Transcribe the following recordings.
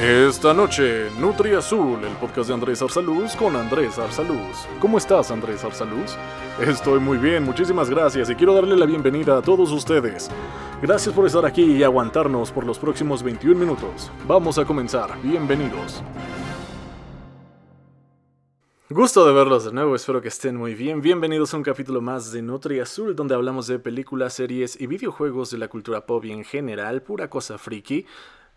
Esta noche, Nutri Azul, el podcast de Andrés Arsaluz con Andrés Arsaluz. ¿Cómo estás, Andrés Arsaluz? Estoy muy bien, muchísimas gracias y quiero darle la bienvenida a todos ustedes. Gracias por estar aquí y aguantarnos por los próximos 21 minutos. Vamos a comenzar, bienvenidos. Gusto de verlos de nuevo, espero que estén muy bien. Bienvenidos a un capítulo más de Nutri Azul, donde hablamos de películas, series y videojuegos de la cultura pop y en general, pura cosa friki.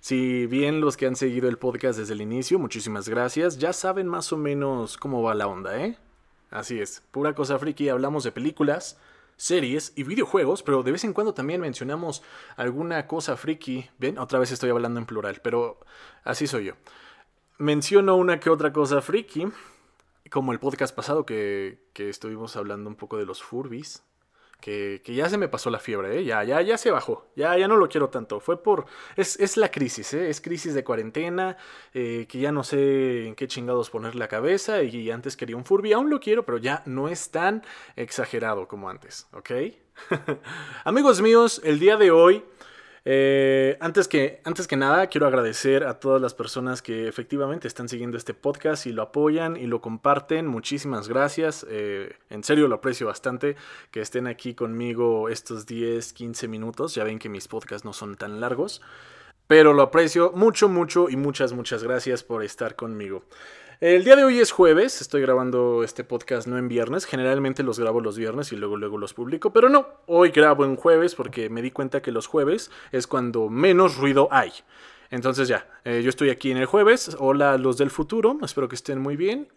Si bien los que han seguido el podcast desde el inicio, muchísimas gracias, ya saben más o menos cómo va la onda, ¿eh? Así es, pura cosa friki, hablamos de películas, series y videojuegos, pero de vez en cuando también mencionamos alguna cosa friki. Ven, otra vez estoy hablando en plural, pero así soy yo. Menciono una que otra cosa friki, como el podcast pasado que, que estuvimos hablando un poco de los Furbis que, ya se me pasó la fiebre, ¿eh? ya, ya, ya se bajó, ya, ya no lo quiero tanto. Fue por, es, es la crisis, ¿eh? es crisis de cuarentena, eh, que ya no sé en qué chingados poner la cabeza y antes quería un Furby, aún lo quiero, pero ya no es tan exagerado como antes, ¿ok? Amigos míos, el día de hoy eh, antes, que, antes que nada, quiero agradecer a todas las personas que efectivamente están siguiendo este podcast y lo apoyan y lo comparten. Muchísimas gracias. Eh, en serio lo aprecio bastante que estén aquí conmigo estos 10, 15 minutos. Ya ven que mis podcasts no son tan largos. Pero lo aprecio mucho, mucho y muchas, muchas gracias por estar conmigo. El día de hoy es jueves, estoy grabando este podcast no en viernes, generalmente los grabo los viernes y luego luego los publico, pero no, hoy grabo en jueves porque me di cuenta que los jueves es cuando menos ruido hay. Entonces ya, eh, yo estoy aquí en el jueves, hola los del futuro, espero que estén muy bien.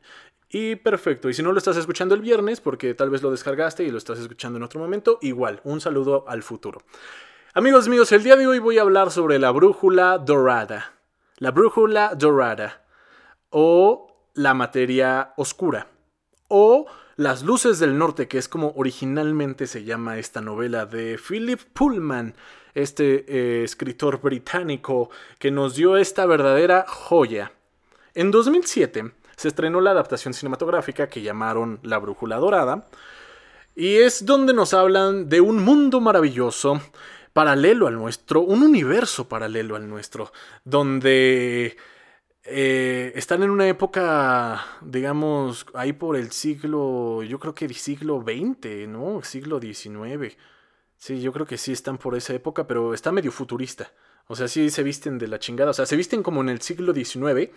Y perfecto, y si no lo estás escuchando el viernes, porque tal vez lo descargaste y lo estás escuchando en otro momento, igual, un saludo al futuro. Amigos míos, el día de hoy voy a hablar sobre la brújula dorada. La brújula dorada. O la materia oscura. O Las Luces del Norte, que es como originalmente se llama esta novela de Philip Pullman, este eh, escritor británico que nos dio esta verdadera joya. En 2007 se estrenó la adaptación cinematográfica que llamaron La Brújula Dorada, y es donde nos hablan de un mundo maravilloso, paralelo al nuestro, un universo paralelo al nuestro, donde eh, están en una época, digamos, ahí por el siglo, yo creo que siglo XX, ¿no? Siglo XIX. Sí, yo creo que sí están por esa época, pero está medio futurista. O sea, sí se visten de la chingada. O sea, se visten como en el siglo XIX,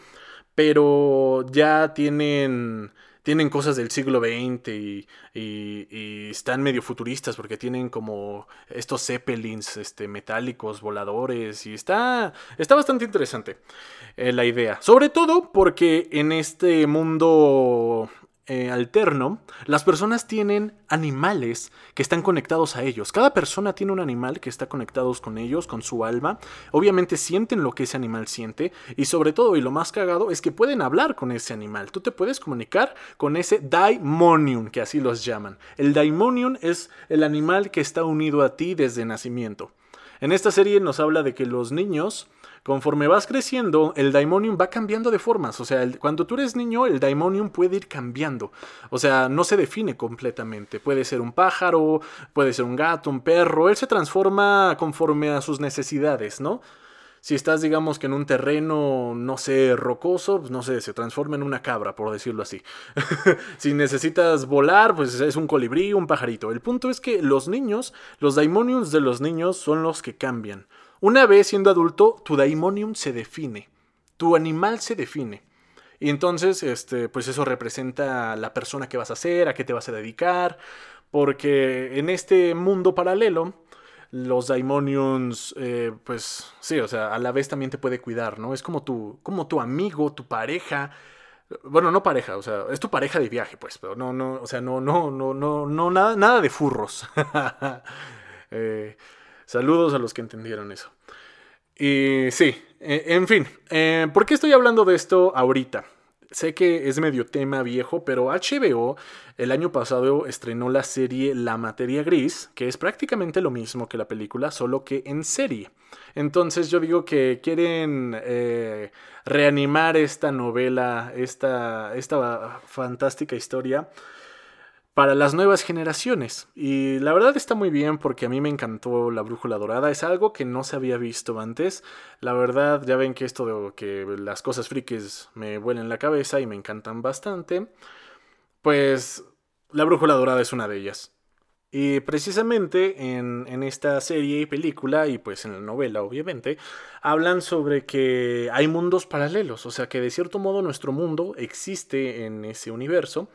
pero ya tienen tienen cosas del siglo XX y, están medio futuristas porque tienen como estos zeppelins este, metálicos, voladores y está, está bastante interesante eh, la idea. Sobre todo porque en este mundo eh, alterno, las personas tienen animales que están conectados a ellos. Cada persona tiene un animal que está conectado con ellos, con su alma. Obviamente sienten lo que ese animal siente y sobre todo, y lo más cagado, es que pueden hablar con ese animal. Tú te puedes comunicar con ese daimonium, que así los llaman. El daimonium es el animal que está unido a ti desde nacimiento. En esta serie nos habla de que los niños conforme vas creciendo, el daimonium va cambiando de formas. O sea, cuando tú eres niño, el daimonium puede ir cambiando. O sea, no se define completamente. Puede ser un pájaro, puede ser un gato, un perro. Él se transforma conforme a sus necesidades, ¿no? Si estás, digamos que en un terreno, no sé, rocoso, pues no sé, se transforma en una cabra, por decirlo así. si necesitas volar, pues es un colibrí, un pajarito. El punto es que los niños, los daimoniums de los niños son los que cambian. Una vez siendo adulto, tu daimonium se define, tu animal se define. Y entonces, este, pues eso representa la persona que vas a ser, a qué te vas a dedicar, porque en este mundo paralelo, los daimoniums, eh, pues sí, o sea, a la vez también te puede cuidar, ¿no? Es como tu, como tu amigo, tu pareja. Bueno, no pareja, o sea, es tu pareja de viaje, pues, pero no, no, o sea, no, no, no, no, no, nada, nada de furros. eh, Saludos a los que entendieron eso. Y sí, e, en fin, eh, ¿por qué estoy hablando de esto ahorita? Sé que es medio tema viejo, pero HBO el año pasado estrenó la serie La Materia Gris, que es prácticamente lo mismo que la película, solo que en serie. Entonces yo digo que quieren eh, reanimar esta novela, esta, esta fantástica historia para las nuevas generaciones. Y la verdad está muy bien porque a mí me encantó la brújula dorada. Es algo que no se había visto antes. La verdad, ya ven que esto de que las cosas frikis me vuelen la cabeza y me encantan bastante. Pues la brújula dorada es una de ellas. Y precisamente en, en, esta serie y película, y pues en la novela obviamente, hablan sobre que hay mundos paralelos, o sea que de cierto modo nuestro mundo existe en ese universo,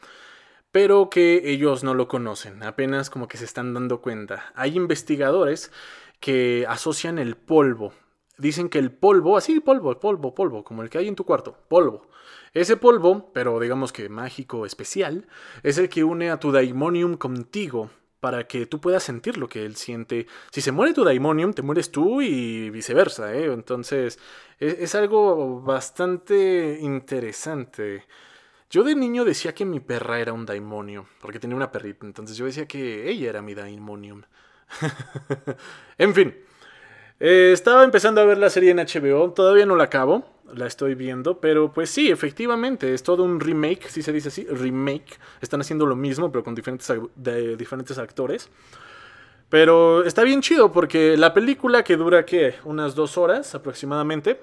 pero que ellos no lo conocen, apenas como que se están dando cuenta. Hay investigadores que asocian el polvo. Dicen que el polvo, así polvo, polvo, polvo, como el que hay en tu cuarto, polvo. Ese polvo, pero digamos que mágico, especial, es el que une a tu daimonium contigo para que tú puedas sentir lo que él siente. Si se muere tu daimonium, te mueres tú y viceversa, ¿eh? Entonces, es, es algo bastante interesante. Yo de niño decía que mi perra era un daimonio, porque tenía una perrita, entonces yo decía que ella era mi daimonium. en fin, eh, estaba empezando a ver la serie en HBO, todavía no la acabo, la estoy viendo, pero pues sí, efectivamente, es todo un remake, si se dice así, remake. Están haciendo lo mismo, pero con diferentes, diferentes actores. Pero está bien chido porque la película que dura, ¿qué? Unas dos horas aproximadamente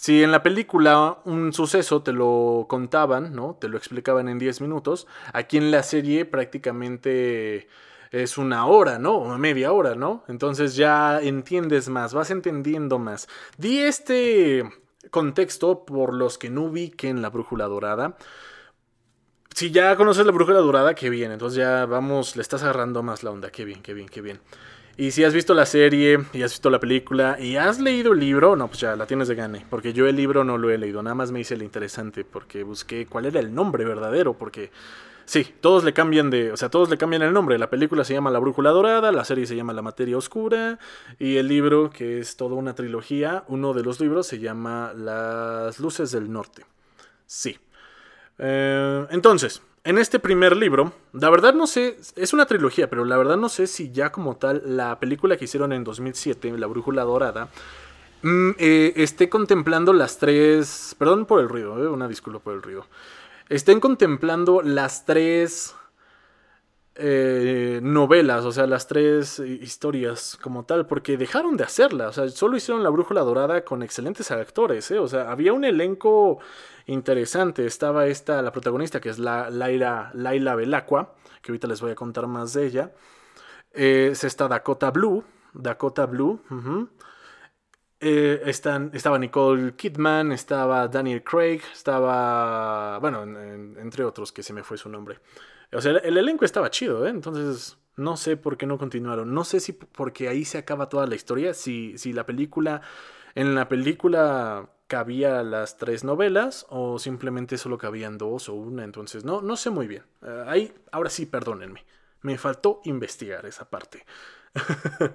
si en la película un suceso te lo contaban, ¿no? Te lo explicaban en 10 minutos, aquí en la serie prácticamente es una hora, ¿no? O media hora, ¿no? Entonces ya entiendes más, vas entendiendo más. Di este contexto por los que no ubiquen la brújula dorada. Si ya conoces la brújula dorada, qué bien. Entonces ya vamos, le estás agarrando más la onda. Qué bien, qué bien, qué bien. Y si has visto la serie y has visto la película y has leído el libro, no, pues ya la tienes de gane. Porque yo el libro no lo he leído, nada más me hice el interesante porque busqué cuál era el nombre verdadero. Porque sí, todos le cambian de. O sea, todos le cambian el nombre. La película se llama La Brújula Dorada, la serie se llama La Materia Oscura. Y el libro, que es toda una trilogía, uno de los libros se llama Las Luces del Norte. Sí. Eh, entonces, en este primer libro, la verdad no sé, es una trilogía, pero la verdad no sé si ya como tal la película que hicieron en 2007, La Brújula Dorada, mm, eh, esté contemplando las tres, perdón por el ruido, eh, una disculpa por el ruido, estén contemplando las tres eh, novelas, o sea, las tres historias como tal, porque dejaron de hacerla, o sea, solo hicieron La Brújula Dorada con excelentes actores, ¿eh? o sea, había un elenco interesante, estaba esta, la protagonista, que es la Laila, Laila Belacqua, que ahorita les voy a contar más de ella, eh, está Dakota Blue, Dakota Blue, eh, estaba Nicole Kidman, estaba Daniel Craig, estaba, bueno, entre otros que se me fue su nombre. O sea, el, elenco estaba chido, ¿eh? Entonces, no sé por qué no continuaron. No sé si porque ahí se acaba toda la historia, si, si la película, en la película cabía las tres novelas o simplemente solo cabían dos o una, entonces no, no sé muy bien. Eh, ahí, ahora sí, perdónenme. Me faltó investigar esa parte.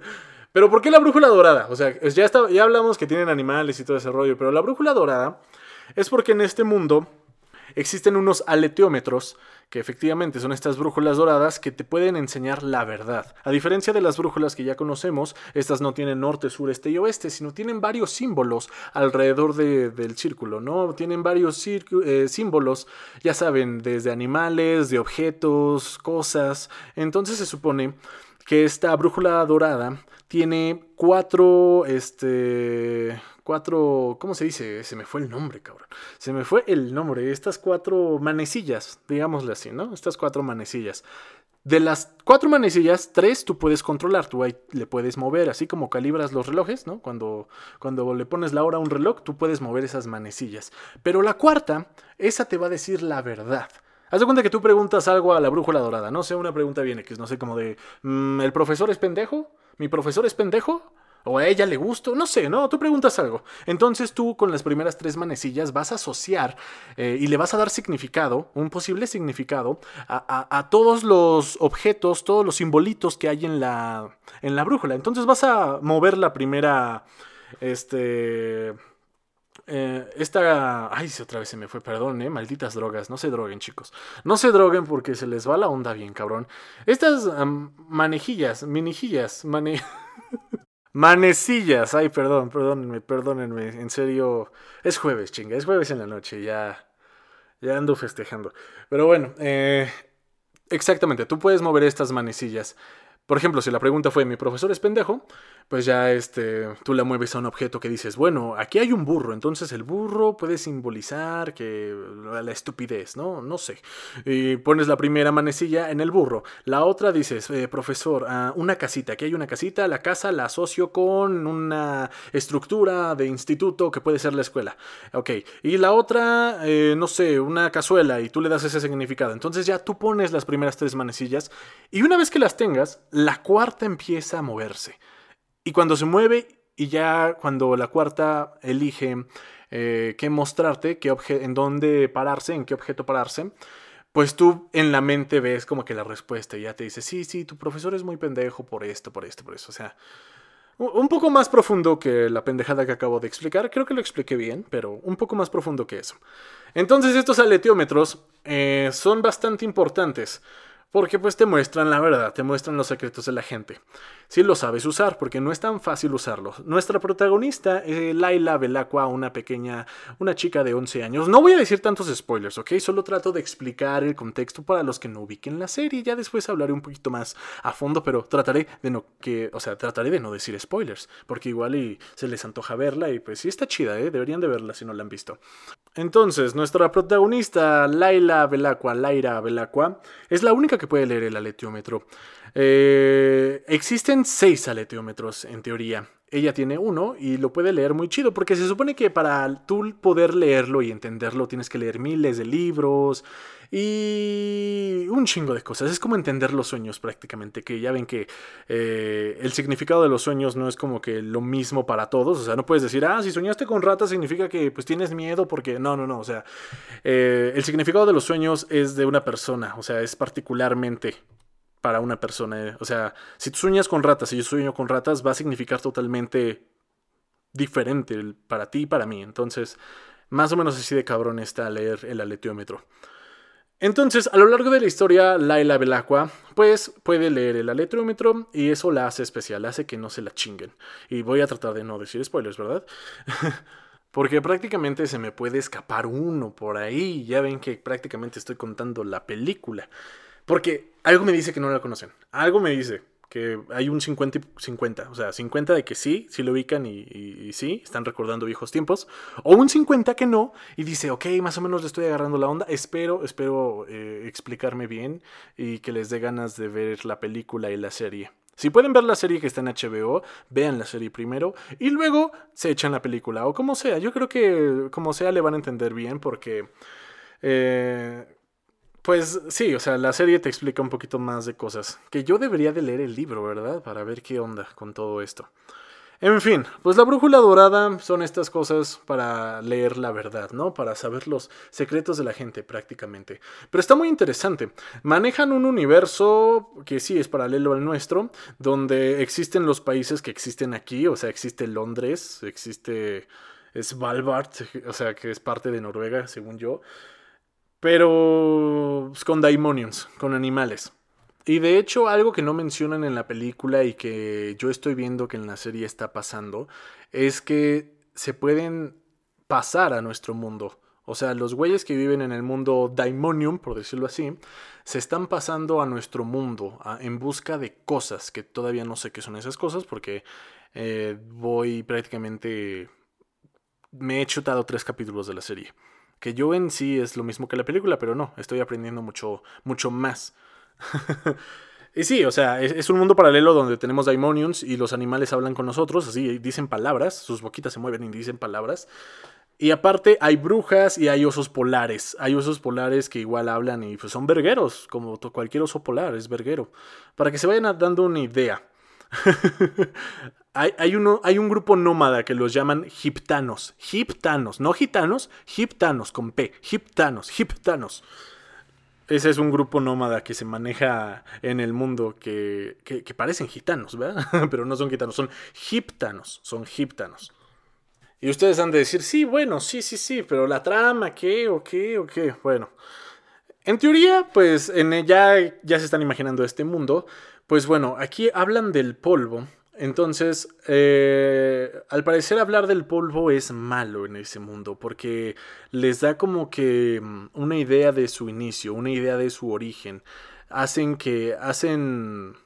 pero ¿por qué la brújula dorada? O sea, ya, está, ya hablamos que tienen animales y todo ese rollo, pero la brújula dorada es porque en este mundo existen unos aleteómetros que efectivamente son estas brújulas doradas que te pueden enseñar la verdad. A diferencia de las brújulas que ya conocemos, estas no tienen norte, sur, este y oeste, sino tienen varios símbolos alrededor del círculo, ¿no? Tienen varios eh, símbolos, ya saben, desde animales, de objetos, cosas. Entonces se supone que esta brújula dorada tiene cuatro, este, cuatro, ¿cómo se dice? Se me fue el nombre, cabrón. Se me fue el nombre. Estas cuatro manecillas, digámosle así, ¿no? Estas cuatro manecillas. De las cuatro manecillas, tres tú puedes controlar, tú ahí le puedes mover, así como calibras los relojes, ¿no? Cuando, cuando le pones la hora a un reloj, tú puedes mover esas manecillas. Pero la cuarta, esa te va a decir la verdad. Haz de cuenta que tú preguntas algo a la brújula dorada, no sé, una pregunta viene, que no sé, como de, mm, ¿el profesor es pendejo? ¿Mi profesor es pendejo? o a ella le gusta, no sé, ¿no? Tú preguntas algo. Entonces tú con las primeras tres manecillas vas a asociar eh, y le vas a dar significado, un posible significado, a, todos los objetos, todos los simbolitos que hay en la, en la brújula. Entonces vas a mover la primera, este... Eh, esta. Ay, otra vez se me fue, perdón, eh. Malditas drogas. No se droguen, chicos. No se droguen porque se les va la onda bien, cabrón. Estas manejillas, minijillas, mane. Manecillas. Ay, perdón, perdónenme, perdónenme. En serio, es jueves, chinga. Es jueves en la noche. Ya, ya ando festejando. Pero bueno, eh, Exactamente, tú puedes mover estas manecillas. Por ejemplo, si la pregunta fue mi profesor es pendejo, pues ya este, tú la mueves a un objeto que dices, bueno, aquí hay un burro, entonces el burro puede simbolizar que la estupidez, ¿no? No sé. Y pones la primera manecilla en el burro. La otra dices, eh, profesor, ah, una casita, aquí hay una casita, la casa la asocio con una estructura de instituto que puede ser la escuela. Ok. Y la otra, eh, no sé, una cazuela y tú le das ese significado. Entonces ya tú pones las primeras tres manecillas y una vez que las tengas, la cuarta empieza a moverse. Y cuando se mueve y ya cuando la cuarta elige eh, qué mostrarte, qué en dónde pararse, en qué objeto pararse, pues tú en la mente ves como que la respuesta ya te dice, sí, sí, tu profesor es muy pendejo por esto, por esto, por eso. O sea, un poco más profundo que la pendejada que acabo de explicar. Creo que lo expliqué bien, pero un poco más profundo que eso. Entonces estos aleteómetros eh, son bastante importantes. Porque pues te muestran la verdad, te muestran los secretos de la gente. Si lo sabes usar, porque no es tan fácil usarlos. Nuestra protagonista, es Laila Belacqua, una pequeña, una chica de 11 años. No voy a decir tantos spoilers, ¿ok? Solo trato de explicar el contexto para los que no ubiquen la serie. Ya después hablaré un poquito más a fondo, pero trataré de no, que, o sea, trataré de no decir spoilers. Porque igual se les antoja verla y pues sí está chida, ¿eh? Deberían de verla si no la han visto. Entonces, nuestra protagonista, Laila Belacqua, Laira Belacqua, es la única que puede leer el aleteómetro. Eh, existen seis aleteómetros en teoría. Ella tiene uno y lo puede leer muy chido, porque se supone que para tú poder leerlo y entenderlo tienes que leer miles de libros y un chingo de cosas. Es como entender los sueños prácticamente, que ya ven que eh, el significado de los sueños no es como que lo mismo para todos. O sea, no puedes decir, ah, si soñaste con ratas significa que pues tienes miedo porque no, no, no. O sea, eh, el significado de los sueños es de una persona, o sea, es particularmente para una persona. O sea, si tú sueñas con ratas y yo sueño con ratas, va a significar totalmente diferente para ti y para mí. Entonces, más o menos así de cabrón está leer el aleteómetro. Entonces, a lo largo de la historia, Laila Belacqua, pues puede leer el aleteómetro y eso la hace especial, hace que no se la chinguen. Y voy a tratar de no decir spoilers, ¿verdad? Porque prácticamente se me puede escapar uno por ahí. Ya ven que prácticamente estoy contando la película. Porque algo me dice que no la conocen. Algo me dice que hay un 50 y 50. O sea, 50 de que sí, sí lo ubican y, sí, están recordando viejos tiempos. O un 50 que no y dice, ok, más o menos le estoy agarrando la onda. Espero, espero eh, explicarme bien y que les dé ganas de ver la película y la serie. Si pueden ver la serie que está en HBO, vean la serie primero y luego se echan la película. O como sea, yo creo que como sea le van a entender bien porque... Eh, pues sí, o sea, la serie te explica un poquito más de cosas. Que yo debería de leer el libro, ¿verdad? Para ver qué onda con todo esto. En fin, pues la brújula dorada son estas cosas para leer la verdad, ¿no? Para saber los secretos de la gente prácticamente. Pero está muy interesante. Manejan un universo que sí es paralelo al nuestro, donde existen los países que existen aquí, o sea, existe Londres, existe Svalbard, o sea, que es parte de Noruega, según yo. Pero pues, con daimonions, con animales. Y de hecho, algo que no mencionan en la película y que yo estoy viendo que en la serie está pasando, es que se pueden pasar a nuestro mundo. O sea, los güeyes que viven en el mundo Daimonium, por decirlo así, se están pasando a nuestro mundo en busca de cosas, que todavía no sé qué son esas cosas, porque eh, voy prácticamente... Me he chutado tres capítulos de la serie que yo en sí es lo mismo que la película, pero no, estoy aprendiendo mucho, mucho más. y sí, o sea, es, un mundo paralelo donde tenemos daimonions y los animales hablan con nosotros, así dicen palabras, sus boquitas se mueven y dicen palabras. Y aparte hay brujas y hay osos polares. Hay osos polares que igual hablan y pues son vergueros, como cualquier oso polar es verguero. Para que se vayan dando una idea. hay, uno, hay un grupo nómada que los llaman giptanos. Giptanos, no gitanos, giptanos con P. Giptanos, giptanos. Ese es un grupo nómada que se maneja en el mundo que, que, parecen gitanos, ¿verdad? Pero no son gitanos, son giptanos, son giptanos. Y ustedes han de decir, sí, bueno, sí, sí, sí, pero la trama, ¿qué? ¿O qué? ¿O qué? Bueno, en teoría, pues en ella ya se están imaginando este mundo. Pues bueno, aquí hablan del polvo entonces, eh, al parecer hablar del polvo es malo en ese mundo porque les da como que mm, una idea de su inicio, una idea de su origen. hacen que hacen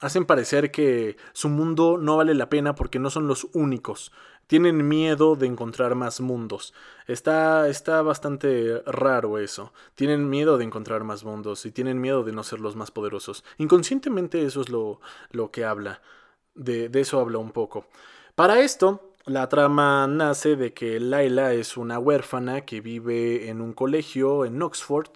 hacen parecer que su mundo no vale la pena porque no son los únicos. Tienen miedo de encontrar más mundos. Está, está bastante raro eso. Tienen miedo de encontrar más mundos y tienen miedo de no ser los más poderosos. Inconscientemente eso es lo, lo que habla. De, eso habla un poco. Para esto, la trama nace de que Laila es una huérfana que vive en un colegio en Oxford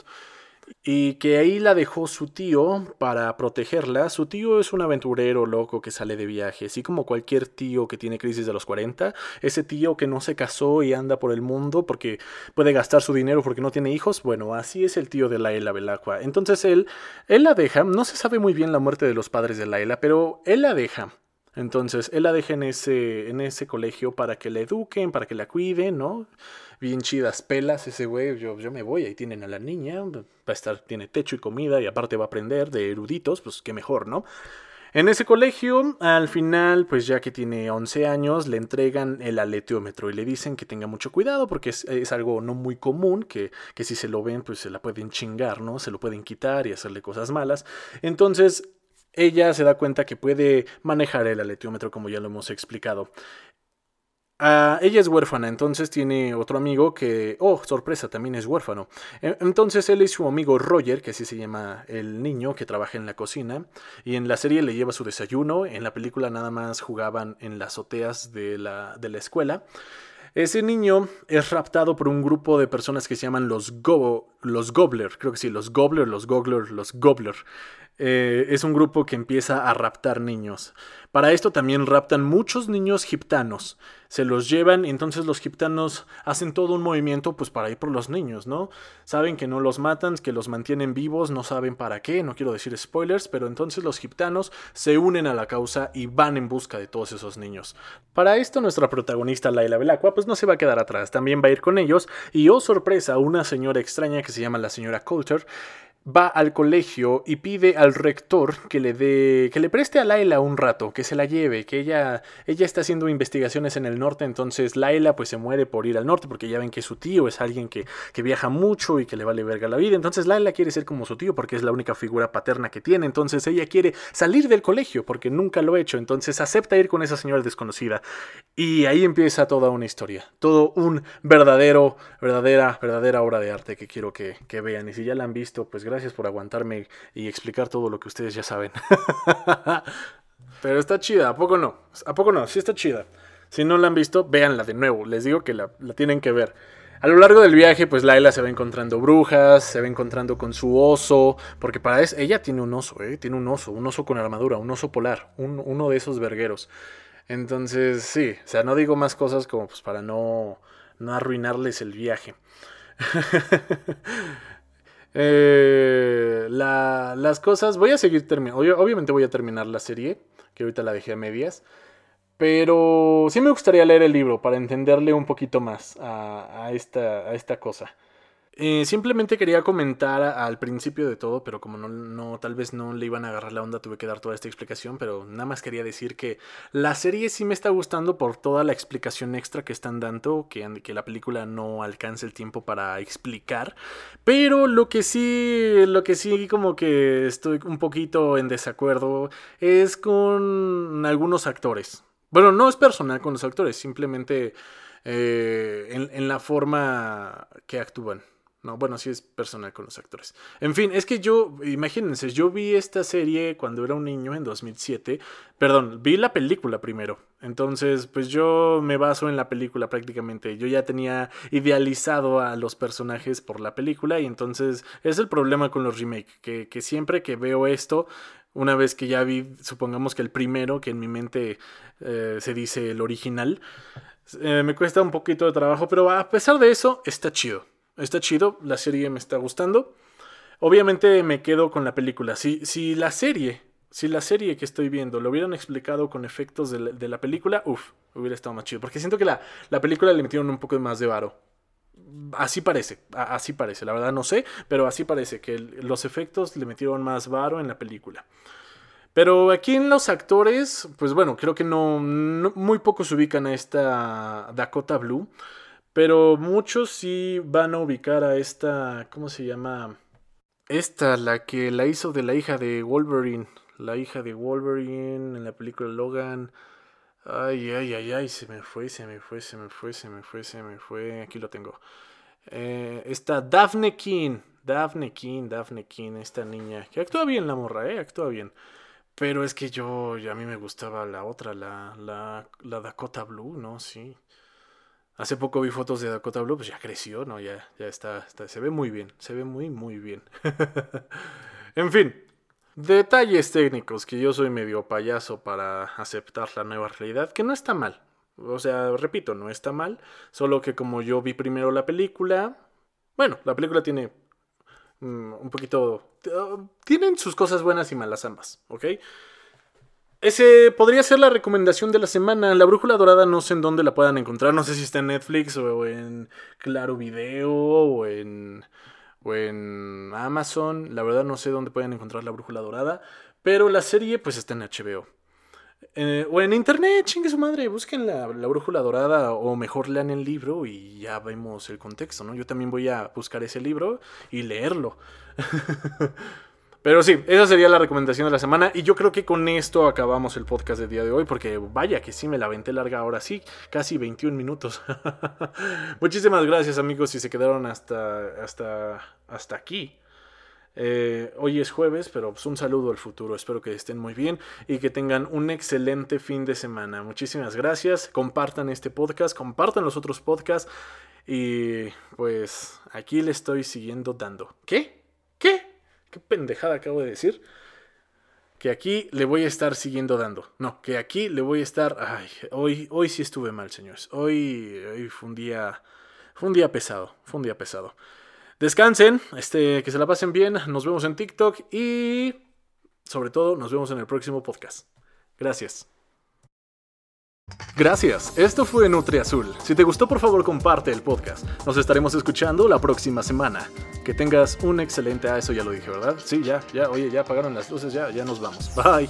y que ahí la dejó su tío para protegerla. Su tío es un aventurero loco que sale de viaje, así como cualquier tío que tiene crisis de los 40, ese tío que no se casó y anda por el mundo porque puede gastar su dinero porque no tiene hijos, bueno, así es el tío de Laila Belacqua. Entonces él, él la deja, no se sabe muy bien la muerte de los padres de Laila, pero él la deja. Entonces él la deja en ese, en ese colegio para que la eduquen, para que la cuiden, ¿no? bien chidas pelas ese güey, yo, yo me voy, ahí tienen a la niña, va a estar, tiene techo y comida y aparte va a aprender de eruditos, pues qué mejor, ¿no? En ese colegio, al final, pues ya que tiene 11 años, le entregan el aleteómetro y le dicen que tenga mucho cuidado porque es, es, algo no muy común, que, que si se lo ven, pues se la pueden chingar, ¿no? Se lo pueden quitar y hacerle cosas malas. Entonces, ella se da cuenta que puede manejar el aleteómetro como ya lo hemos explicado. Ah, ella es huérfana, entonces tiene otro amigo que, oh, sorpresa, también es huérfano. Entonces él y su amigo Roger, que así se llama el niño que trabaja en la cocina, y en la serie le lleva su desayuno, en la película nada más jugaban en las azoteas de la, de la escuela. Ese niño es raptado por un grupo de personas que se llaman los, go los Gobbler, creo que sí, los Gobbler, los Gobbler, los Gobbler. Eh, es un grupo que empieza a raptar niños. Para esto también raptan muchos niños giptanos. Se los llevan entonces los giptanos hacen todo un movimiento pues para ir por los niños, ¿no? Saben que no los matan, que los mantienen vivos, no saben para qué, no quiero decir spoilers, pero entonces los giptanos se unen a la causa y van en busca de todos esos niños. Para esto nuestra protagonista Laila Belacqua pues no se va a quedar atrás, también va a ir con ellos y oh sorpresa, una señora extraña que se llama la señora Coulter va al colegio y pide al rector que le dé que le preste a Laila un rato, que se la lleve, que ella ella está haciendo investigaciones en el norte, entonces Laila pues se muere por ir al norte porque ya ven que su tío es alguien que, que viaja mucho y que le vale verga la vida, entonces Laila quiere ser como su tío porque es la única figura paterna que tiene, entonces ella quiere salir del colegio porque nunca lo ha hecho, entonces acepta ir con esa señora desconocida. Y ahí empieza toda una historia, todo un verdadero, verdadera, verdadera obra de arte que quiero que, que vean. Y si ya la han visto pues gracias gracias por aguantarme y explicar todo lo que ustedes ya saben. Pero está chida, ¿a poco no? ¿A poco no? Sí está chida. Si no la han visto, véanla de nuevo. Les digo que la, tienen que ver. A lo largo del viaje, pues Laila se va encontrando brujas, se va encontrando con su oso, porque para eso, ella tiene un oso, ¿eh? Tiene un oso, un oso con armadura, un oso polar, uno de esos vergueros. Entonces, sí, o sea, no digo más cosas como pues para no, no arruinarles el viaje. Eh, las cosas, voy a seguir terminando, obviamente voy a terminar la serie, que ahorita la dejé a medias, pero sí me gustaría leer el libro para entenderle un poquito más a, esta, a esta cosa. Eh, simplemente quería comentar al principio de todo, pero como no, no, tal vez no le iban a agarrar la onda, tuve que dar toda esta explicación, pero nada más quería decir que la serie sí me está gustando por toda la explicación extra que están dando, que, que la película no alcanza el tiempo para explicar, pero lo que sí, lo que sí como que estoy un poquito en desacuerdo es con algunos actores. Bueno, no es personal con los actores, simplemente eh, en, en la forma que actúan. No, bueno, sí es personal con los actores. En fin, es que yo, imagínense, yo vi esta serie cuando era un niño en 2007. Perdón, vi la película primero. Entonces, pues yo me baso en la película prácticamente. Yo ya tenía idealizado a los personajes por la película y entonces es el problema con los remakes. Que, que siempre que veo esto, una vez que ya vi, supongamos que el primero, que en mi mente eh, se dice el original, eh, me cuesta un poquito de trabajo, pero a pesar de eso, está chido. Está chido, la serie me está gustando. Obviamente me quedo con la película. Si, si la serie, si la serie que estoy viendo lo hubieran explicado con efectos de la, película, uff, hubiera estado más chido. Porque siento que la, la película le metieron un poco más de varo. Así parece, así parece, la verdad no sé, pero así parece que los efectos le metieron más varo en la película. Pero aquí en los actores, pues bueno, creo que no, no muy pocos ubican a esta Dakota Blue. Pero muchos sí van a ubicar a esta, ¿cómo se llama? esta, la que la hizo de la hija de Wolverine. La hija de Wolverine en la película Logan. Ay, ay, ay, ay, se me fue, se me fue, se me fue, se me fue, se me fue. Aquí lo tengo. Eh, está Daphne King. Daphne King, Daphne King, esta niña. Que actúa bien la morra, ¿eh? Actúa bien. Pero es que yo, a mí me gustaba la otra, la, la, la Dakota Blue, ¿no? Sí. Hace poco vi fotos de Dakota Blue, pues ya creció, ¿no? Ya, ya está, está se ve muy bien, se ve muy, muy bien. en fin, detalles técnicos, que yo soy medio payaso para aceptar la nueva realidad, que no está mal. O sea, repito, no está mal, solo que como yo vi primero la película, bueno, la película tiene mm, un poquito... tienen sus cosas buenas y malas ambas, ¿ok? Ese podría ser la recomendación de la semana. La brújula dorada no sé en dónde la puedan encontrar. No sé si está en Netflix o en Claro Video o en, Amazon. La verdad no sé dónde pueden encontrar la brújula dorada. Pero la serie pues está en HBO. Eh, o en internet, chingue su madre, busquen la, la, brújula dorada o mejor lean el libro y ya vemos el contexto, ¿no? Yo también voy a buscar ese libro y leerlo. Pero sí, esa sería la recomendación de la semana. Y yo creo que con esto acabamos el podcast del día de hoy. Porque vaya que sí me la aventé larga ahora sí. Casi 21 minutos. Muchísimas gracias amigos si se quedaron hasta, hasta, hasta aquí. Eh, hoy es jueves, pero pues un saludo al futuro. Espero que estén muy bien y que tengan un excelente fin de semana. Muchísimas gracias. Compartan este podcast, compartan los otros podcasts. Y pues aquí le estoy siguiendo dando. ¿Qué? ¿Qué? ¿Qué pendejada acabo de decir? Que aquí le voy a estar siguiendo dando. No, que aquí le voy a estar. Ay, hoy, hoy sí estuve mal, señores. Hoy, hoy fue un día. Fue un día pesado. Fue un día pesado. Descansen, este, que se la pasen bien. Nos vemos en TikTok y. Sobre todo, nos vemos en el próximo podcast. Gracias. Gracias, esto fue Nutri Azul. Si te gustó, por favor, comparte el podcast. Nos estaremos escuchando la próxima semana. Que tengas un excelente. Ah, eso ya lo dije, ¿verdad? Sí, ya, ya, oye, ya apagaron las luces, ya, ya nos vamos. Bye.